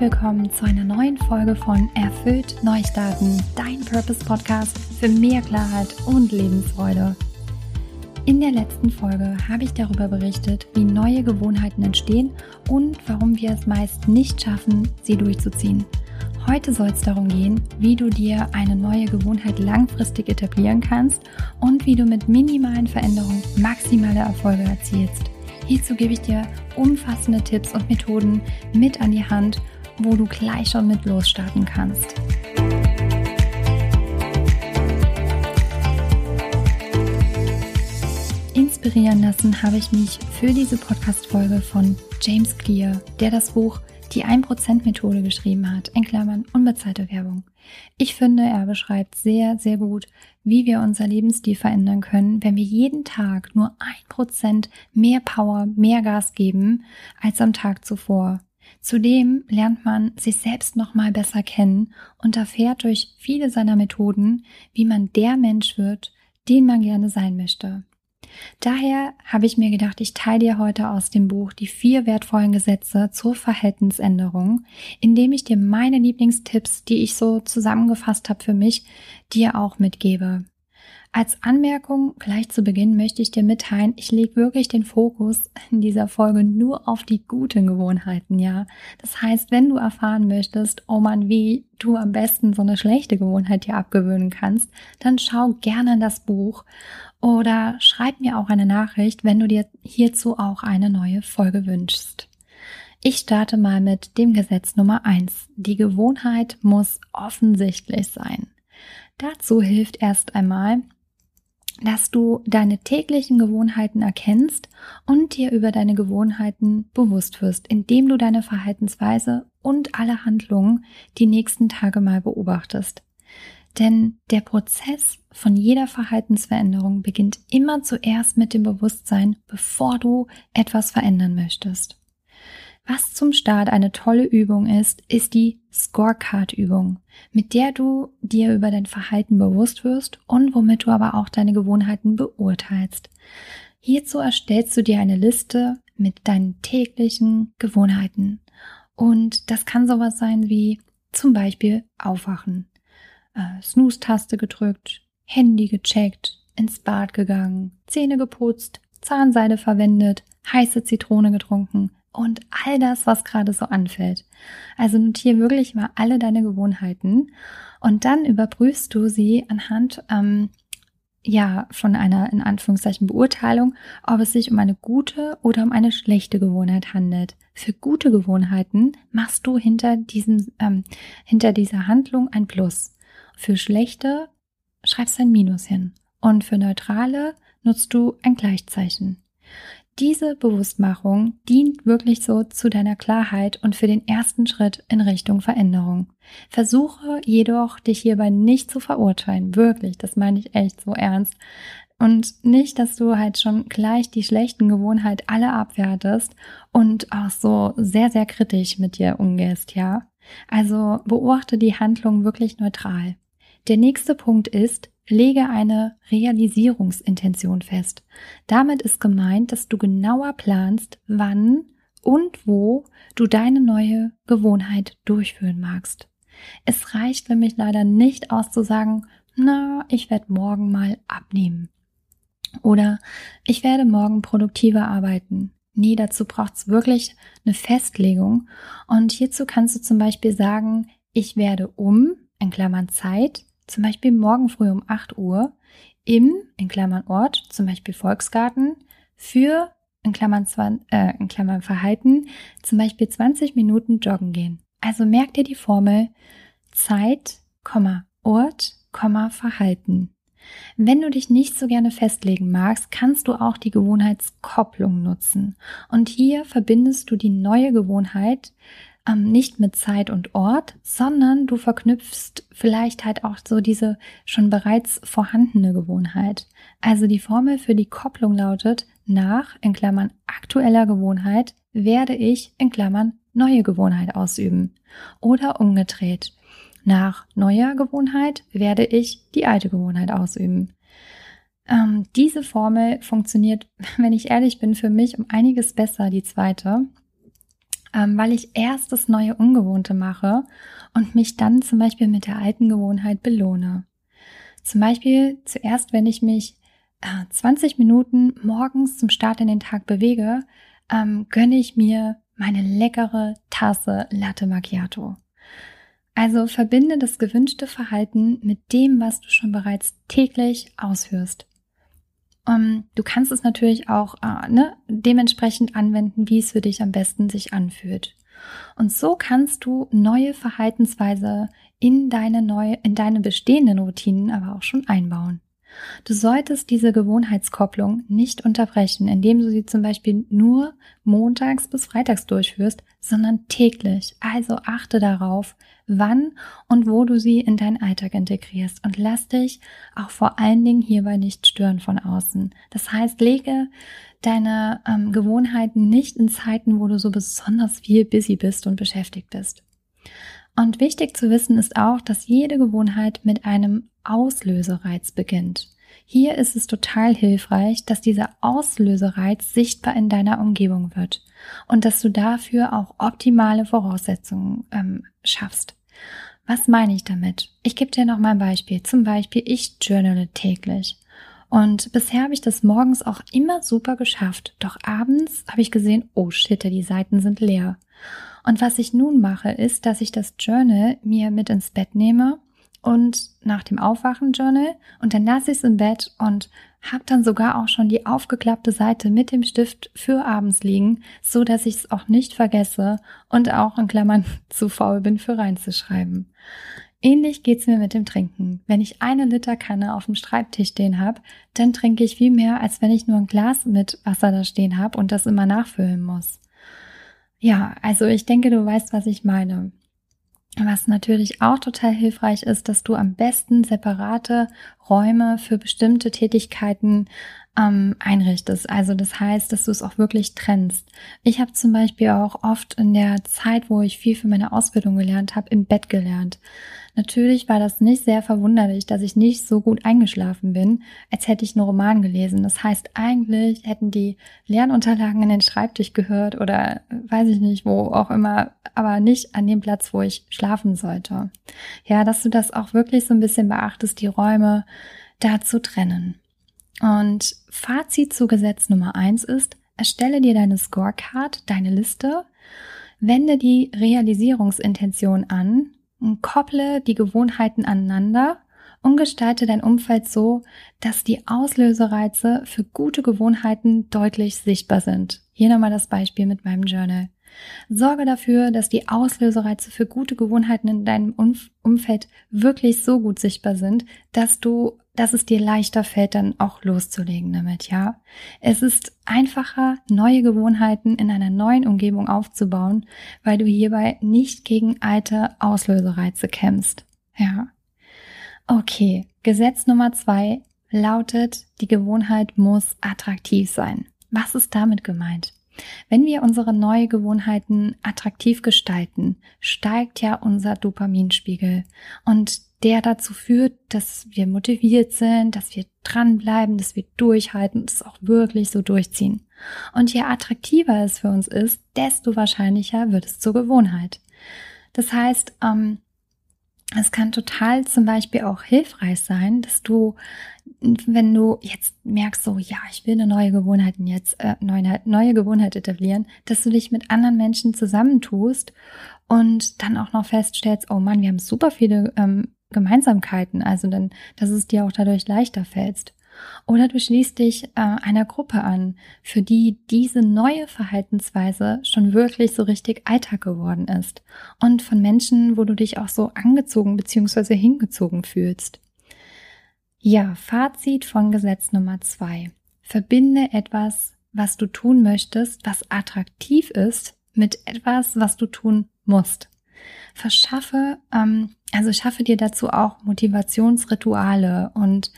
willkommen zu einer neuen Folge von Erfüllt Neustarten, dein Purpose Podcast für mehr Klarheit und Lebensfreude. In der letzten Folge habe ich darüber berichtet, wie neue Gewohnheiten entstehen und warum wir es meist nicht schaffen, sie durchzuziehen. Heute soll es darum gehen, wie du dir eine neue Gewohnheit langfristig etablieren kannst und wie du mit minimalen Veränderungen maximale Erfolge erzielst. Hierzu gebe ich dir umfassende Tipps und Methoden mit an die Hand, wo du gleich schon mit losstarten kannst. Inspirieren lassen habe ich mich für diese Podcast-Folge von James Clear, der das Buch die 1%-Methode geschrieben hat, in Klammern unbezahlte Werbung. Ich finde, er beschreibt sehr, sehr gut, wie wir unser Lebensstil verändern können, wenn wir jeden Tag nur 1% mehr Power, mehr Gas geben als am Tag zuvor. Zudem lernt man sich selbst nochmal besser kennen und erfährt durch viele seiner Methoden, wie man der Mensch wird, den man gerne sein möchte. Daher habe ich mir gedacht, ich teile dir heute aus dem Buch die vier wertvollen Gesetze zur Verhaltensänderung, indem ich dir meine Lieblingstipps, die ich so zusammengefasst habe für mich, dir auch mitgebe. Als Anmerkung gleich zu Beginn möchte ich dir mitteilen, ich lege wirklich den Fokus in dieser Folge nur auf die guten Gewohnheiten, ja. Das heißt, wenn du erfahren möchtest, oh man, wie du am besten so eine schlechte Gewohnheit dir abgewöhnen kannst, dann schau gerne in das Buch oder schreib mir auch eine Nachricht, wenn du dir hierzu auch eine neue Folge wünschst. Ich starte mal mit dem Gesetz Nummer eins: Die Gewohnheit muss offensichtlich sein. Dazu hilft erst einmal, dass du deine täglichen Gewohnheiten erkennst und dir über deine Gewohnheiten bewusst wirst, indem du deine Verhaltensweise und alle Handlungen die nächsten Tage mal beobachtest. Denn der Prozess von jeder Verhaltensveränderung beginnt immer zuerst mit dem Bewusstsein, bevor du etwas verändern möchtest. Was zum Start eine tolle Übung ist, ist die Scorecard-Übung, mit der du dir über dein Verhalten bewusst wirst und womit du aber auch deine Gewohnheiten beurteilst. Hierzu erstellst du dir eine Liste mit deinen täglichen Gewohnheiten. Und das kann sowas sein wie zum Beispiel Aufwachen, äh, Snooze-Taste gedrückt, Handy gecheckt, ins Bad gegangen, Zähne geputzt, Zahnseide verwendet, heiße Zitrone getrunken, und all das, was gerade so anfällt. Also notiere wirklich mal alle deine Gewohnheiten und dann überprüfst du sie anhand ähm, ja von einer in Anführungszeichen Beurteilung, ob es sich um eine gute oder um eine schlechte Gewohnheit handelt. Für gute Gewohnheiten machst du hinter diesem ähm, hinter dieser Handlung ein Plus. Für schlechte schreibst du ein Minus hin und für neutrale nutzt du ein Gleichzeichen. Diese Bewusstmachung dient wirklich so zu deiner Klarheit und für den ersten Schritt in Richtung Veränderung. Versuche jedoch, dich hierbei nicht zu verurteilen. Wirklich, das meine ich echt so ernst. Und nicht, dass du halt schon gleich die schlechten Gewohnheiten alle abwertest und auch so sehr, sehr kritisch mit dir umgehst, ja? Also beobachte die Handlung wirklich neutral. Der nächste Punkt ist, Lege eine Realisierungsintention fest. Damit ist gemeint, dass du genauer planst, wann und wo du deine neue Gewohnheit durchführen magst. Es reicht nämlich leider nicht aus zu sagen, na, ich werde morgen mal abnehmen. Oder ich werde morgen produktiver arbeiten. Nee, dazu braucht es wirklich eine Festlegung. Und hierzu kannst du zum Beispiel sagen, ich werde um, in Klammern Zeit, zum Beispiel morgen früh um 8 Uhr im, in Klammern Ort, zum Beispiel Volksgarten, für, in Klammern, äh, in Klammern Verhalten, zum Beispiel 20 Minuten joggen gehen. Also merk dir die Formel Zeit, Ort, Verhalten. Wenn du dich nicht so gerne festlegen magst, kannst du auch die Gewohnheitskopplung nutzen. Und hier verbindest du die neue Gewohnheit ähm, nicht mit Zeit und Ort, sondern du verknüpfst vielleicht halt auch so diese schon bereits vorhandene Gewohnheit. Also die Formel für die Kopplung lautet nach, in Klammern aktueller Gewohnheit, werde ich, in Klammern neue Gewohnheit ausüben. Oder umgedreht. Nach neuer Gewohnheit werde ich die alte Gewohnheit ausüben. Ähm, diese Formel funktioniert, wenn ich ehrlich bin, für mich um einiges besser, die zweite, weil ich erst das neue Ungewohnte mache und mich dann zum Beispiel mit der alten Gewohnheit belohne. Zum Beispiel zuerst, wenn ich mich äh, 20 Minuten morgens zum Start in den Tag bewege, ähm, gönne ich mir meine leckere Tasse Latte Macchiato. Also verbinde das gewünschte Verhalten mit dem, was du schon bereits täglich ausführst. Um, ähm, du kannst es natürlich auch äh, ne, dementsprechend anwenden, wie es für dich am besten sich anfühlt. Und so kannst du neue Verhaltensweise in deine neue, in deine bestehenden Routinen aber auch schon einbauen. Du solltest diese Gewohnheitskopplung nicht unterbrechen, indem du sie zum Beispiel nur montags bis freitags durchführst, sondern täglich. Also achte darauf, wann und wo du sie in deinen Alltag integrierst und lass dich auch vor allen Dingen hierbei nicht stören von außen. Das heißt, lege deine ähm, Gewohnheiten nicht in Zeiten, wo du so besonders viel busy bist und beschäftigt bist. Und wichtig zu wissen ist auch, dass jede Gewohnheit mit einem Auslösereiz beginnt. Hier ist es total hilfreich, dass dieser Auslösereiz sichtbar in deiner Umgebung wird und dass du dafür auch optimale Voraussetzungen ähm, schaffst. Was meine ich damit? Ich gebe dir noch mal ein Beispiel. Zum Beispiel, ich journale täglich. Und bisher habe ich das morgens auch immer super geschafft. Doch abends habe ich gesehen, oh shit, die Seiten sind leer. Und was ich nun mache, ist, dass ich das Journal mir mit ins Bett nehme und nach dem Aufwachen Journal und dann lasse ich es im Bett und habe dann sogar auch schon die aufgeklappte Seite mit dem Stift für abends liegen, so dass ich es auch nicht vergesse und auch in Klammern zu faul bin für reinzuschreiben. Ähnlich geht's mir mit dem Trinken. Wenn ich eine Liter Kanne auf dem Schreibtisch stehen habe, dann trinke ich viel mehr, als wenn ich nur ein Glas mit Wasser da stehen habe und das immer nachfüllen muss. Ja, also ich denke, du weißt, was ich meine. Was natürlich auch total hilfreich ist, dass du am besten separate Räume für bestimmte Tätigkeiten ähm, einrichtest. Also das heißt, dass du es auch wirklich trennst. Ich habe zum Beispiel auch oft in der Zeit, wo ich viel für meine Ausbildung gelernt habe, im Bett gelernt. Natürlich war das nicht sehr verwunderlich, dass ich nicht so gut eingeschlafen bin, als hätte ich einen Roman gelesen. Das heißt, eigentlich hätten die Lernunterlagen in den Schreibtisch gehört oder weiß ich nicht, wo auch immer, aber nicht an dem Platz, wo ich schlafen sollte. Ja, dass du das auch wirklich so ein bisschen beachtest, die Räume da zu trennen. Und Fazit zu Gesetz Nummer eins ist, erstelle dir deine Scorecard, deine Liste, wende die Realisierungsintention an kopple die Gewohnheiten aneinander und gestalte dein Umfeld so, dass die Auslösereize für gute Gewohnheiten deutlich sichtbar sind. Hier nochmal das Beispiel mit meinem Journal. Sorge dafür, dass die Auslösereize für gute Gewohnheiten in deinem Umfeld wirklich so gut sichtbar sind, dass du, dass es dir leichter fällt, dann auch loszulegen damit, ja. Es ist einfacher, neue Gewohnheiten in einer neuen Umgebung aufzubauen, weil du hierbei nicht gegen alte Auslösereize kämpfst, ja. Okay, Gesetz Nummer zwei lautet, die Gewohnheit muss attraktiv sein. Was ist damit gemeint? Wenn wir unsere neue Gewohnheiten attraktiv gestalten, steigt ja unser Dopaminspiegel und der dazu führt, dass wir motiviert sind, dass wir dranbleiben, dass wir durchhalten, das auch wirklich so durchziehen. Und je attraktiver es für uns ist, desto wahrscheinlicher wird es zur Gewohnheit. Das heißt, ähm, es kann total zum Beispiel auch hilfreich sein, dass du, wenn du jetzt merkst, so, ja, ich will eine neue Gewohnheit jetzt, äh, neue, neue Gewohnheit etablieren, dass du dich mit anderen Menschen zusammentust und dann auch noch feststellst, oh Mann, wir haben super viele ähm, Gemeinsamkeiten, also dann, dass es dir auch dadurch leichter fällt. Oder du schließt dich äh, einer Gruppe an, für die diese neue Verhaltensweise schon wirklich so richtig Alltag geworden ist. Und von Menschen, wo du dich auch so angezogen bzw. hingezogen fühlst. Ja, Fazit von Gesetz Nummer zwei. Verbinde etwas, was du tun möchtest, was attraktiv ist, mit etwas, was du tun musst. Verschaffe, ähm, also schaffe dir dazu auch Motivationsrituale und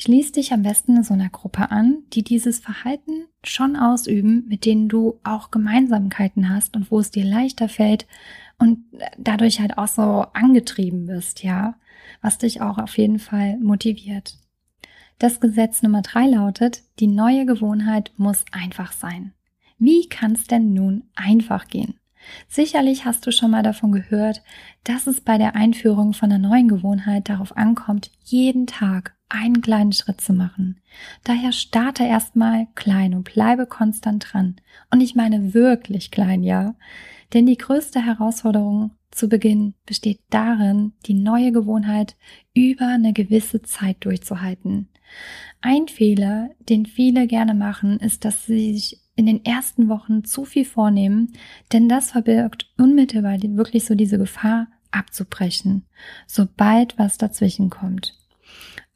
Schließ dich am besten in so einer Gruppe an, die dieses Verhalten schon ausüben, mit denen du auch Gemeinsamkeiten hast und wo es dir leichter fällt und dadurch halt auch so angetrieben bist, ja, was dich auch auf jeden Fall motiviert. Das Gesetz Nummer drei lautet, die neue Gewohnheit muss einfach sein. Wie kann es denn nun einfach gehen? Sicherlich hast du schon mal davon gehört, dass es bei der Einführung von einer neuen Gewohnheit darauf ankommt, jeden Tag einen kleinen Schritt zu machen. Daher starte erstmal klein und bleibe konstant dran. Und ich meine wirklich klein, ja. Denn die größte Herausforderung zu Beginn besteht darin, die neue Gewohnheit über eine gewisse Zeit durchzuhalten. Ein Fehler, den viele gerne machen, ist, dass sie sich in den ersten Wochen zu viel vornehmen, denn das verbirgt unmittelbar wirklich so diese Gefahr abzubrechen, sobald was dazwischen kommt.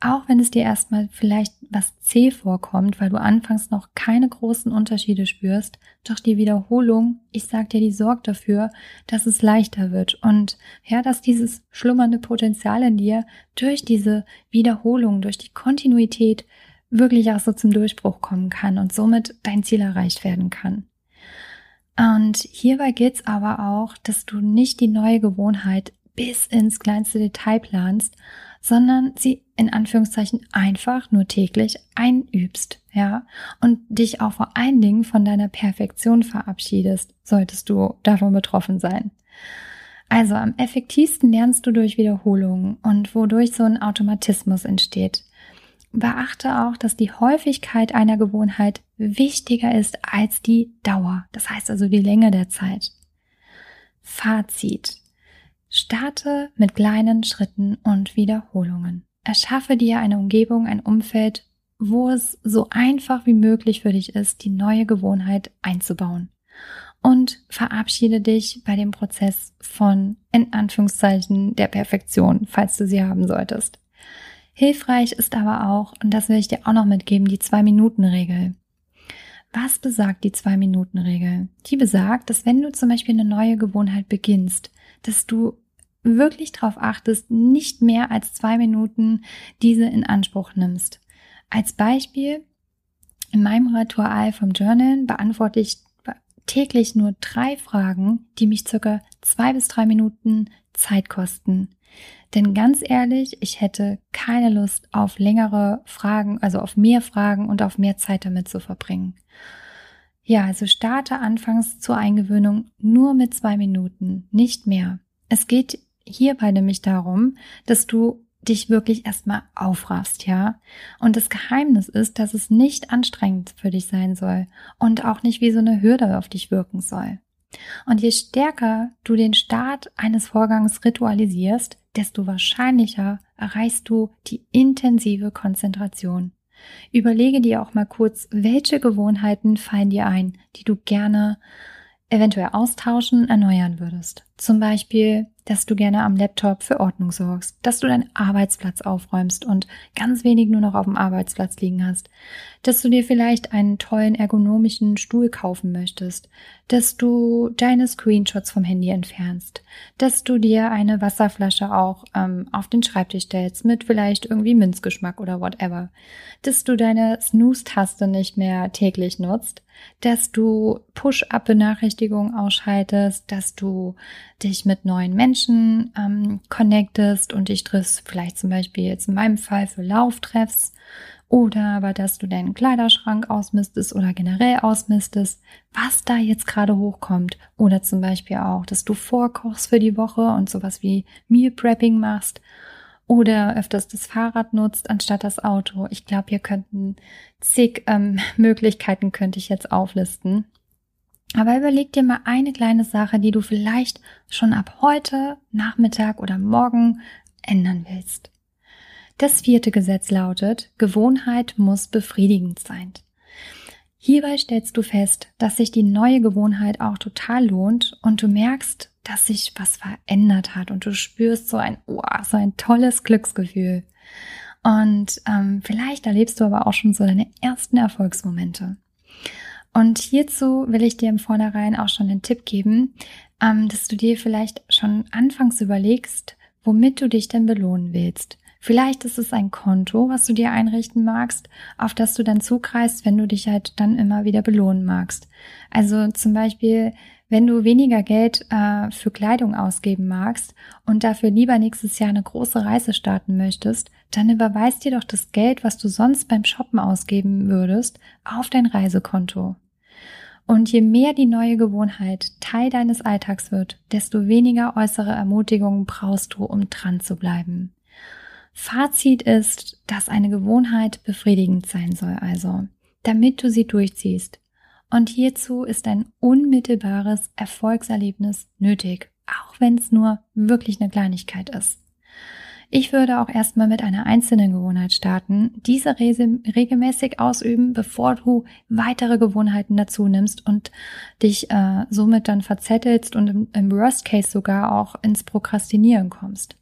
Auch wenn es dir erstmal vielleicht was zäh vorkommt, weil du anfangs noch keine großen Unterschiede spürst, doch die Wiederholung, ich sag dir, die sorgt dafür, dass es leichter wird und ja, dass dieses schlummernde Potenzial in dir durch diese Wiederholung, durch die Kontinuität wirklich auch so zum Durchbruch kommen kann und somit dein Ziel erreicht werden kann. Und hierbei gilt es aber auch, dass du nicht die neue Gewohnheit bis ins kleinste Detail planst, sondern sie in Anführungszeichen einfach nur täglich einübst, ja, und dich auch vor allen Dingen von deiner Perfektion verabschiedest, solltest du davon betroffen sein. Also am effektivsten lernst du durch Wiederholungen und wodurch so ein Automatismus entsteht. Beachte auch, dass die Häufigkeit einer Gewohnheit wichtiger ist als die Dauer, das heißt also die Länge der Zeit. Fazit. Starte mit kleinen Schritten und Wiederholungen. Erschaffe dir eine Umgebung, ein Umfeld, wo es so einfach wie möglich für dich ist, die neue Gewohnheit einzubauen. Und verabschiede dich bei dem Prozess von, in Anführungszeichen, der Perfektion, falls du sie haben solltest. Hilfreich ist aber auch, und das will ich dir auch noch mitgeben, die Zwei-Minuten-Regel. Was besagt die Zwei-Minuten-Regel? Die besagt, dass wenn du zum Beispiel eine neue Gewohnheit beginnst, dass du wirklich darauf achtest, nicht mehr als zwei Minuten diese in Anspruch nimmst. Als Beispiel, in meinem Ritual vom Journal beantworte ich täglich nur drei Fragen, die mich circa zwei bis drei Minuten Zeit kosten. Denn ganz ehrlich, ich hätte keine Lust auf längere Fragen, also auf mehr Fragen und auf mehr Zeit damit zu verbringen. Ja, also starte anfangs zur Eingewöhnung nur mit zwei Minuten, nicht mehr. Es geht hierbei nämlich darum, dass du dich wirklich erstmal aufraffst, ja? Und das Geheimnis ist, dass es nicht anstrengend für dich sein soll und auch nicht wie so eine Hürde auf dich wirken soll. Und je stärker du den Start eines Vorgangs ritualisierst, desto wahrscheinlicher erreichst du die intensive Konzentration. Überlege dir auch mal kurz, welche Gewohnheiten fallen dir ein, die du gerne eventuell austauschen, erneuern würdest. Zum Beispiel, dass du gerne am Laptop für Ordnung sorgst, dass du deinen Arbeitsplatz aufräumst und ganz wenig nur noch auf dem Arbeitsplatz liegen hast, dass du dir vielleicht einen tollen ergonomischen Stuhl kaufen möchtest, dass du deine Screenshots vom Handy entfernst, dass du dir eine Wasserflasche auch ähm, auf den Schreibtisch stellst mit vielleicht irgendwie Minzgeschmack oder whatever, dass du deine Snooze-Taste nicht mehr täglich nutzt, dass du Push-up-Benachrichtigungen ausschaltest, dass du dich mit neuen Menschen ähm, connectest und dich triffst, vielleicht zum Beispiel jetzt in meinem Fall für Lauftreffs oder aber, dass du deinen Kleiderschrank ausmistest oder generell ausmistest, was da jetzt gerade hochkommt. Oder zum Beispiel auch, dass du vorkochst für die Woche und sowas wie Meal Prepping machst oder öfters das Fahrrad nutzt anstatt das Auto. Ich glaube, hier könnten zig ähm, Möglichkeiten könnte ich jetzt auflisten. Aber überleg dir mal eine kleine Sache, die du vielleicht schon ab heute, Nachmittag oder morgen ändern willst. Das vierte Gesetz lautet, Gewohnheit muss befriedigend sein. Hierbei stellst du fest, dass sich die neue Gewohnheit auch total lohnt und du merkst, dass sich was verändert hat und du spürst so ein, oh, so ein tolles Glücksgefühl. Und ähm, vielleicht erlebst du aber auch schon so deine ersten Erfolgsmomente. Und hierzu will ich dir im Vornherein auch schon den Tipp geben, ähm, dass du dir vielleicht schon anfangs überlegst, womit du dich denn belohnen willst. Vielleicht ist es ein Konto, was du dir einrichten magst, auf das du dann zugreifst, wenn du dich halt dann immer wieder belohnen magst. Also zum Beispiel, wenn du weniger Geld äh, für Kleidung ausgeben magst und dafür lieber nächstes Jahr eine große Reise starten möchtest, dann überweist dir doch das Geld, was du sonst beim Shoppen ausgeben würdest, auf dein Reisekonto. Und je mehr die neue Gewohnheit Teil deines Alltags wird, desto weniger äußere Ermutigungen brauchst du, um dran zu bleiben. Fazit ist, dass eine Gewohnheit befriedigend sein soll, also, damit du sie durchziehst. Und hierzu ist ein unmittelbares Erfolgserlebnis nötig, auch wenn es nur wirklich eine Kleinigkeit ist. Ich würde auch erstmal mit einer einzelnen Gewohnheit starten, diese regelmäßig ausüben, bevor du weitere Gewohnheiten dazu nimmst und dich äh, somit dann verzettelst und im, im Worst Case sogar auch ins Prokrastinieren kommst.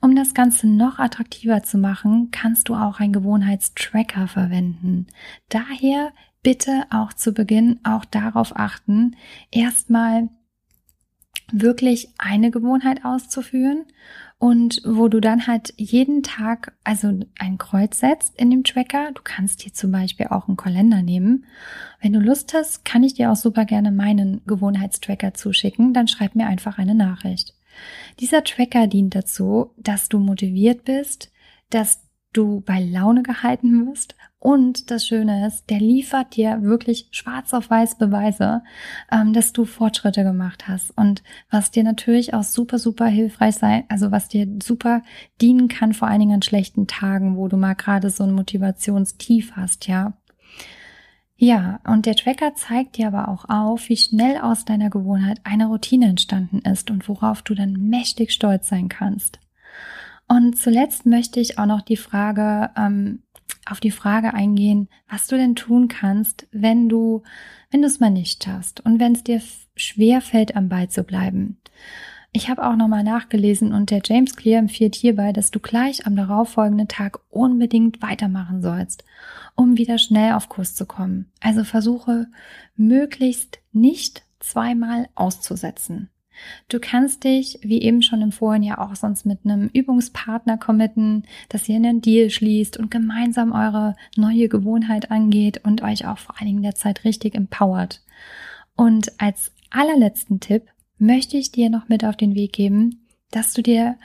Um das Ganze noch attraktiver zu machen, kannst du auch einen Gewohnheitstracker verwenden. Daher bitte auch zu Beginn auch darauf achten, erstmal wirklich eine Gewohnheit auszuführen und wo du dann halt jeden Tag also ein Kreuz setzt in dem Tracker. Du kannst dir zum Beispiel auch einen Kalender nehmen. Wenn du Lust hast, kann ich dir auch super gerne meinen Gewohnheitstracker zuschicken. Dann schreib mir einfach eine Nachricht. Dieser Tracker dient dazu, dass du motiviert bist, dass du bei Laune gehalten wirst und das Schöne ist, der liefert dir wirklich schwarz auf weiß Beweise, ähm, dass du Fortschritte gemacht hast. Und was dir natürlich auch super, super hilfreich sein, also was dir super dienen kann, vor allen Dingen an schlechten Tagen, wo du mal gerade so ein Motivationstief hast, ja. Ja, und der Tracker zeigt dir aber auch auf, wie schnell aus deiner Gewohnheit eine Routine entstanden ist und worauf du dann mächtig stolz sein kannst. Und zuletzt möchte ich auch noch die Frage ähm, auf die Frage eingehen, was du denn tun kannst, wenn du, wenn du es mal nicht schaffst und wenn es dir schwer fällt, am Ball zu bleiben. Ich habe auch nochmal nachgelesen und der James Clear empfiehlt hierbei, dass du gleich am darauffolgenden Tag unbedingt weitermachen sollst, um wieder schnell auf Kurs zu kommen. Also versuche möglichst nicht zweimal auszusetzen. Du kannst dich, wie eben schon im Vorhin ja auch sonst mit einem Übungspartner committen, dass ihr einen Deal schließt und gemeinsam eure neue Gewohnheit angeht und euch auch vor allen Dingen der Zeit richtig empowert. Und als allerletzten Tipp möchte ich dir noch mit auf den Weg geben, dass du dir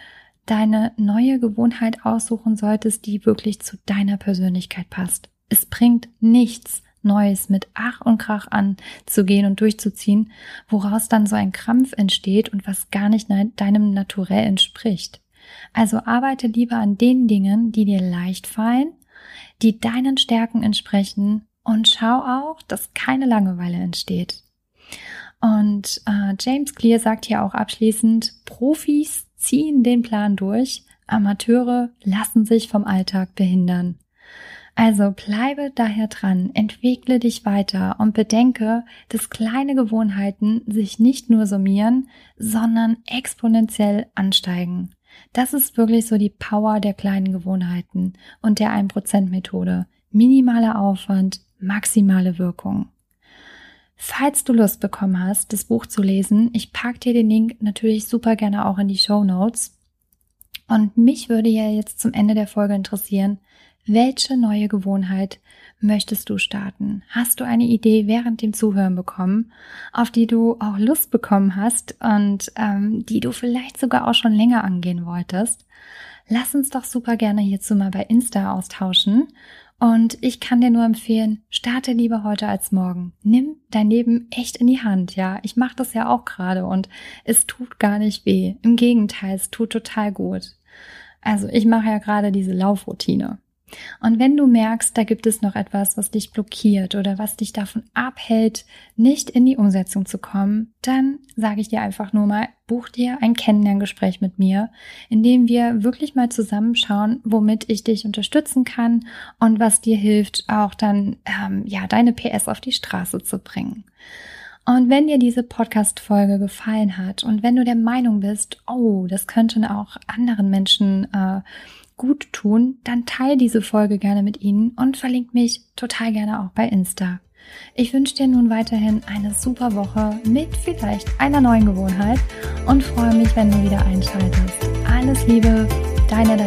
deine neue Gewohnheit aussuchen solltest, die wirklich zu deiner Persönlichkeit passt. Es bringt nichts, Neues mit Ach und Krach anzugehen und durchzuziehen, woraus dann so ein Krampf entsteht und was gar nicht deinem Naturell entspricht. Also arbeite lieber an den Dingen, die dir leicht fallen, die deinen Stärken entsprechen und schau auch, dass keine Langeweile entsteht. Und äh, James Clear sagt hier auch abschließend, Profis ziehen den Plan durch, Amateure lassen sich vom Alltag behindern. Also bleibe daher dran, entwickle dich weiter und bedenke, dass kleine Gewohnheiten sich nicht nur summieren, sondern exponentiell ansteigen. Das ist wirklich so die Power der kleinen Gewohnheiten und der 1%-Methode. Minimaler Aufwand, maximale Wirkung. Falls du Lust bekommen hast, das Buch zu lesen, ich packe dir den Link natürlich super gerne auch in die Show Notes. Und mich würde ja jetzt zum Ende der Folge interessieren, welche neue Gewohnheit möchtest du starten? Hast du eine Idee während dem Zuhören bekommen, auf die du auch Lust bekommen hast und ähm, die du vielleicht sogar auch schon länger angehen wolltest? Lass uns doch super gerne hierzu mal bei Insta austauschen. Und ich kann dir nur empfehlen, starte lieber heute als morgen. Nimm dein Leben echt in die Hand, ja. Ich mache das ja auch gerade und es tut gar nicht weh. Im Gegenteil, es tut total gut. Also ich mache ja gerade diese Laufroutine. Und wenn du merkst, da gibt es noch etwas, was dich blockiert oder was dich davon abhält, nicht in die Umsetzung zu kommen, dann sage ich dir einfach nur mal, buch dir ein Kennenlerngespräch mit mir, in dem wir wirklich mal zusammenschauen, womit ich dich unterstützen kann und was dir hilft, auch dann ähm, ja deine PS auf die Straße zu bringen. Und wenn dir diese Podcast-Folge gefallen hat und wenn du der Meinung bist, oh, das könnten auch anderen Menschen äh, gut tun, dann teile diese Folge gerne mit ihnen und verlink mich total gerne auch bei Insta. Ich wünsche dir nun weiterhin eine super Woche mit vielleicht einer neuen Gewohnheit und freue mich, wenn du wieder einschaltest. Alles Liebe, deine